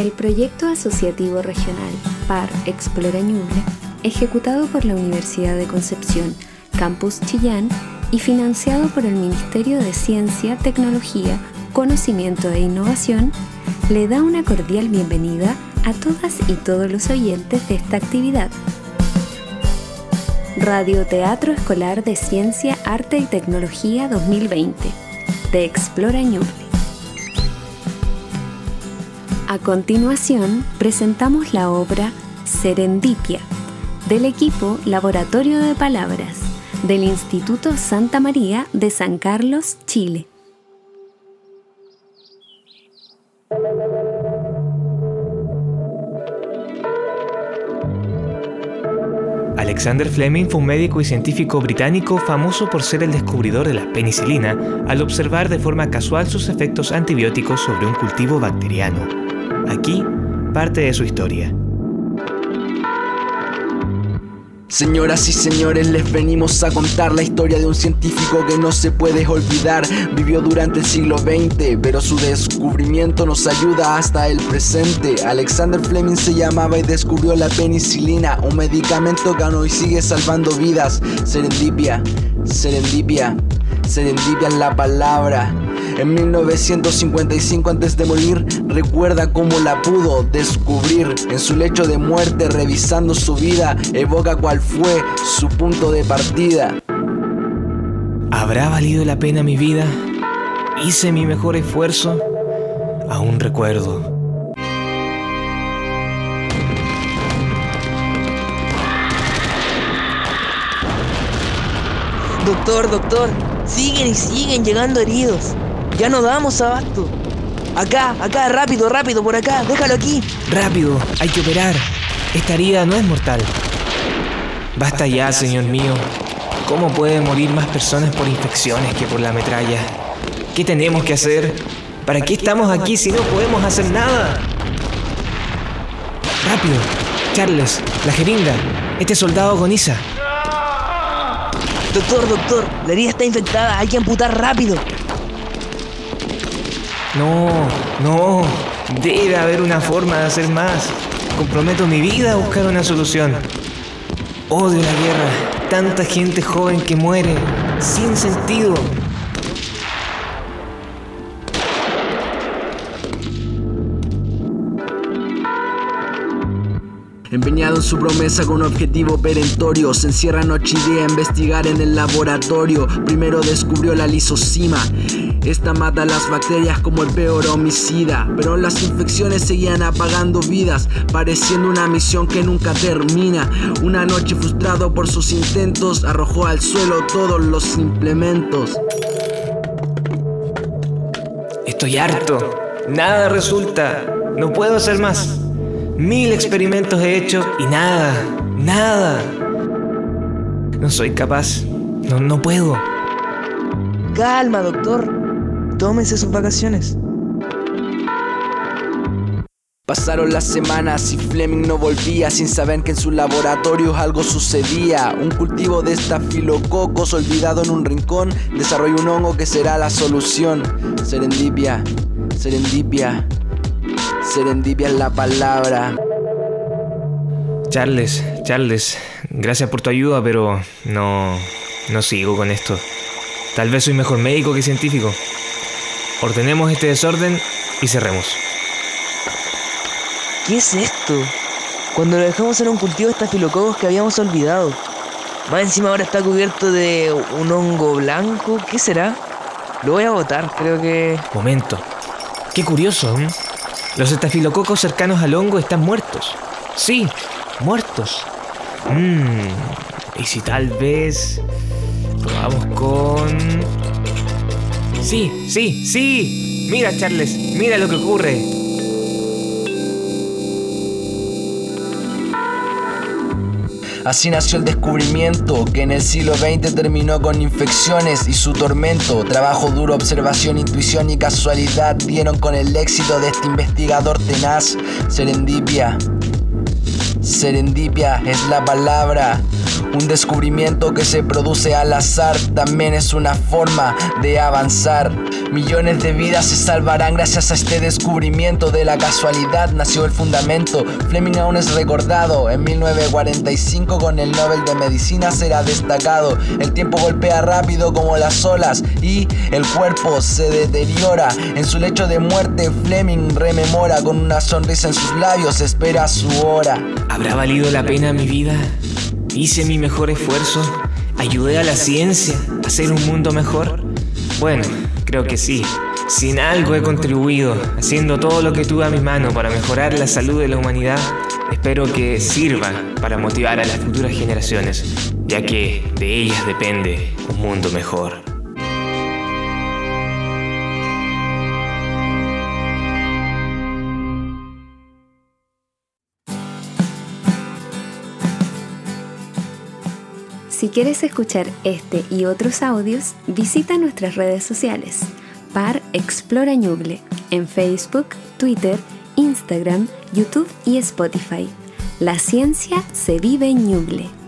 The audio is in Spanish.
el proyecto asociativo regional PAR Explora Ñuble, ejecutado por la Universidad de Concepción, Campus Chillán, y financiado por el Ministerio de Ciencia, Tecnología, Conocimiento e Innovación, le da una cordial bienvenida a todas y todos los oyentes de esta actividad. Radio Teatro Escolar de Ciencia, Arte y Tecnología 2020, de Explora Ñuble. A continuación, presentamos la obra Serendipia, del equipo Laboratorio de Palabras, del Instituto Santa María de San Carlos, Chile. Alexander Fleming fue un médico y científico británico famoso por ser el descubridor de la penicilina al observar de forma casual sus efectos antibióticos sobre un cultivo bacteriano. Aquí parte de su historia. Señoras y señores, les venimos a contar la historia de un científico que no se puede olvidar. Vivió durante el siglo XX, pero su descubrimiento nos ayuda hasta el presente. Alexander Fleming se llamaba y descubrió la penicilina, un medicamento que hoy sigue salvando vidas. Serendipia, serendipia, serendipia es la palabra. En 1955 antes de morir, recuerda cómo la pudo descubrir. En su lecho de muerte, revisando su vida, evoca cuál fue su punto de partida. ¿Habrá valido la pena mi vida? ¿Hice mi mejor esfuerzo? Aún recuerdo. Doctor, doctor, siguen y siguen llegando heridos. Ya no damos abasto. Acá, acá, rápido, rápido, por acá, déjalo aquí. Rápido, hay que operar. Esta herida no es mortal. Basta ya, señor mío. ¿Cómo pueden morir más personas por infecciones que por la metralla? ¿Qué tenemos que hacer? ¿Para qué estamos aquí si no podemos hacer nada? Rápido, Charles, la jeringa. Este soldado agoniza. Doctor, doctor, la herida está infectada, hay que amputar rápido. No, no, debe haber una forma de hacer más. Comprometo mi vida a buscar una solución. Odio la guerra, tanta gente joven que muere, sin sentido. Empeñado en su promesa con un objetivo perentorio, se encierra noche y día a investigar en el laboratorio. Primero descubrió la lisocima. Esta mata las bacterias como el peor homicida, pero las infecciones seguían apagando vidas, pareciendo una misión que nunca termina. Una noche frustrado por sus intentos, arrojó al suelo todos los implementos. Estoy harto. Nada resulta. No puedo hacer más. Mil experimentos he hecho y nada, nada. No soy capaz. No, no puedo. Calma, doctor. Tómese sus vacaciones. Pasaron las semanas y Fleming no volvía sin saber que en su laboratorio algo sucedía. Un cultivo de estafilococos olvidado en un rincón desarrolló un hongo que será la solución. Serendipia, serendipia, serendipia es la palabra. Charles, Charles, gracias por tu ayuda, pero no, no sigo con esto. Tal vez soy mejor médico que científico. Ordenemos este desorden y cerremos. ¿Qué es esto? Cuando lo dejamos en un cultivo de estafilococos que habíamos olvidado. Más encima ahora está cubierto de un hongo blanco. ¿Qué será? Lo voy a botar, creo que... Momento. Qué curioso, ¿eh? Los estafilococos cercanos al hongo están muertos. Sí, muertos. Mmm. Y si tal vez... Probamos con... Sí, sí, sí. Mira, Charles, mira lo que ocurre. Así nació el descubrimiento que en el siglo XX terminó con infecciones y su tormento. Trabajo duro, observación, intuición y casualidad dieron con el éxito de este investigador tenaz. Serendipia. Serendipia es la palabra. Un descubrimiento que se produce al azar también es una forma de avanzar. Millones de vidas se salvarán gracias a este descubrimiento de la casualidad. Nació el fundamento. Fleming aún es recordado. En 1945 con el Nobel de Medicina será destacado. El tiempo golpea rápido como las olas y el cuerpo se deteriora. En su lecho de muerte Fleming rememora con una sonrisa en sus labios. Espera su hora. ¿Habrá valido la pena mi vida? Hice mi mejor esfuerzo, ayudé a la ciencia a hacer un mundo mejor. Bueno, creo que sí. Sin algo he contribuido, haciendo todo lo que tuve a mi mano para mejorar la salud de la humanidad. Espero que sirva para motivar a las futuras generaciones, ya que de ellas depende un mundo mejor. Si quieres escuchar este y otros audios, visita nuestras redes sociales. Par Explora Ñuble en Facebook, Twitter, Instagram, YouTube y Spotify. La ciencia se vive en Ñuble.